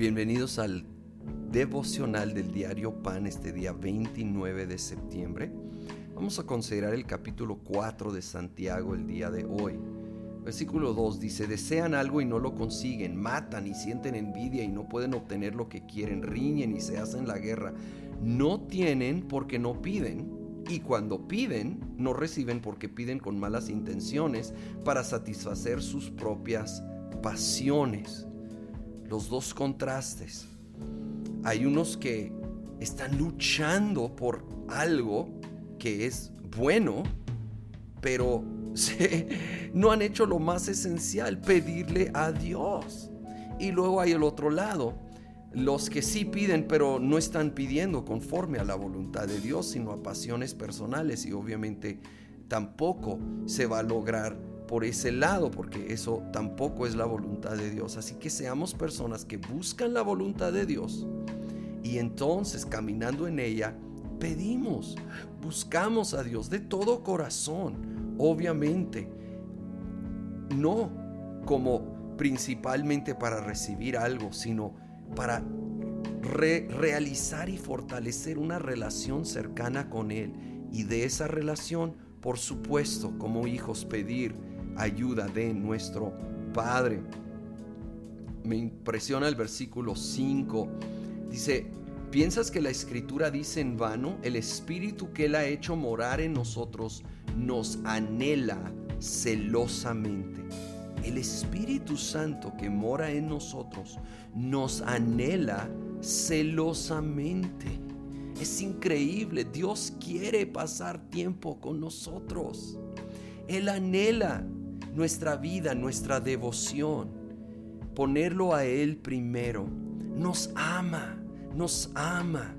Bienvenidos al devocional del diario Pan este día 29 de septiembre. Vamos a considerar el capítulo 4 de Santiago el día de hoy. Versículo 2 dice, desean algo y no lo consiguen, matan y sienten envidia y no pueden obtener lo que quieren, riñen y se hacen la guerra. No tienen porque no piden y cuando piden no reciben porque piden con malas intenciones para satisfacer sus propias pasiones. Los dos contrastes. Hay unos que están luchando por algo que es bueno, pero no han hecho lo más esencial, pedirle a Dios. Y luego hay el otro lado, los que sí piden, pero no están pidiendo conforme a la voluntad de Dios, sino a pasiones personales. Y obviamente tampoco se va a lograr por ese lado, porque eso tampoco es la voluntad de Dios. Así que seamos personas que buscan la voluntad de Dios y entonces caminando en ella, pedimos, buscamos a Dios de todo corazón, obviamente, no como principalmente para recibir algo, sino para realizar y fortalecer una relación cercana con Él. Y de esa relación, por supuesto, como hijos, pedir ayuda de nuestro Padre. Me impresiona el versículo 5. Dice, ¿piensas que la escritura dice en vano? El Espíritu que Él ha hecho morar en nosotros nos anhela celosamente. El Espíritu Santo que mora en nosotros nos anhela celosamente. Es increíble, Dios quiere pasar tiempo con nosotros. Él anhela nuestra vida, nuestra devoción, ponerlo a Él primero. Nos ama, nos ama.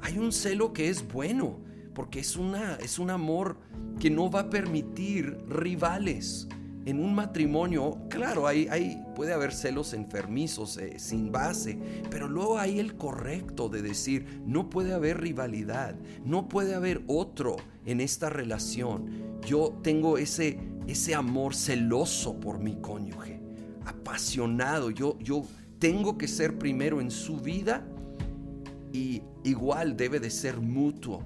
Hay un celo que es bueno, porque es, una, es un amor que no va a permitir rivales. En un matrimonio, claro, hay, hay puede haber celos enfermizos, eh, sin base, pero luego hay el correcto de decir, no puede haber rivalidad, no puede haber otro en esta relación. Yo tengo ese, ese amor celoso por mi cónyuge, apasionado, yo, yo tengo que ser primero en su vida y igual debe de ser mutuo.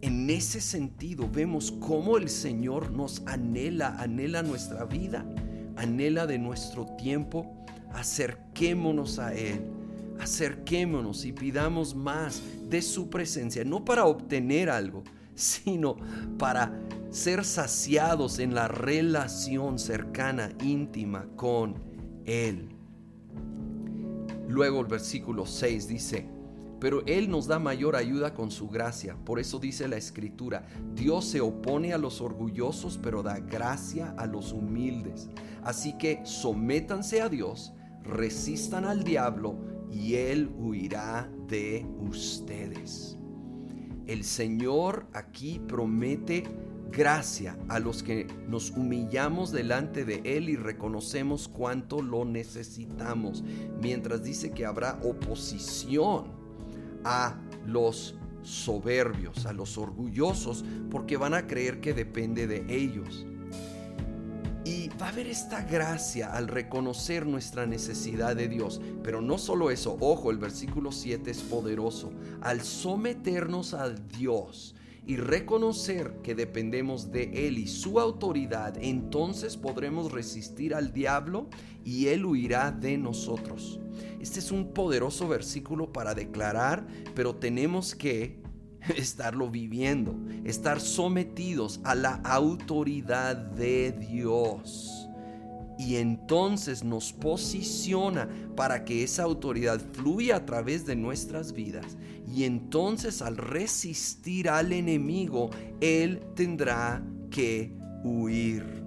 En ese sentido vemos cómo el Señor nos anhela, anhela nuestra vida, anhela de nuestro tiempo. Acerquémonos a Él, acerquémonos y pidamos más de su presencia, no para obtener algo, sino para ser saciados en la relación cercana, íntima con Él. Luego el versículo 6 dice, pero Él nos da mayor ayuda con su gracia. Por eso dice la escritura, Dios se opone a los orgullosos, pero da gracia a los humildes. Así que sométanse a Dios, resistan al diablo y Él huirá de ustedes. El Señor aquí promete gracia a los que nos humillamos delante de Él y reconocemos cuánto lo necesitamos, mientras dice que habrá oposición a los soberbios, a los orgullosos, porque van a creer que depende de ellos. Y va a haber esta gracia al reconocer nuestra necesidad de Dios. Pero no solo eso, ojo, el versículo 7 es poderoso. Al someternos a Dios y reconocer que dependemos de Él y su autoridad, entonces podremos resistir al diablo y Él huirá de nosotros. Este es un poderoso versículo para declarar, pero tenemos que estarlo viviendo, estar sometidos a la autoridad de Dios. Y entonces nos posiciona para que esa autoridad fluya a través de nuestras vidas. Y entonces al resistir al enemigo, Él tendrá que huir.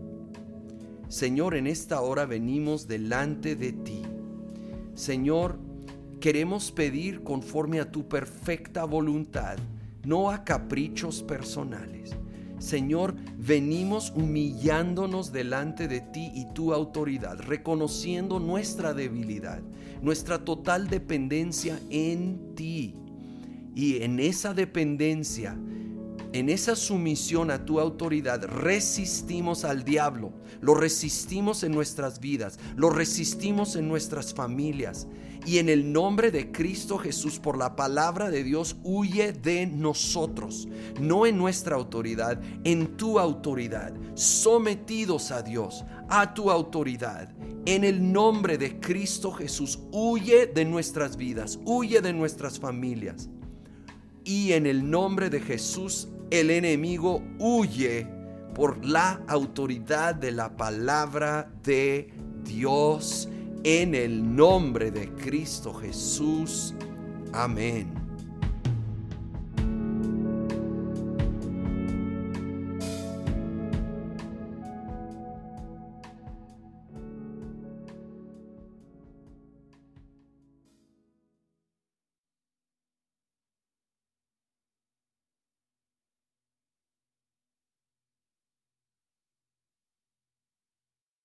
Señor, en esta hora venimos delante de ti Señor, queremos pedir conforme a tu perfecta voluntad, no a caprichos personales. Señor, venimos humillándonos delante de ti y tu autoridad, reconociendo nuestra debilidad, nuestra total dependencia en ti. Y en esa dependencia en esa sumisión a tu autoridad resistimos al diablo, lo resistimos en nuestras vidas, lo resistimos en nuestras familias. Y en el nombre de Cristo Jesús, por la palabra de Dios, huye de nosotros, no en nuestra autoridad, en tu autoridad, sometidos a Dios, a tu autoridad. En el nombre de Cristo Jesús, huye de nuestras vidas, huye de nuestras familias. Y en el nombre de Jesús, el enemigo huye por la autoridad de la palabra de Dios en el nombre de Cristo Jesús. Amén.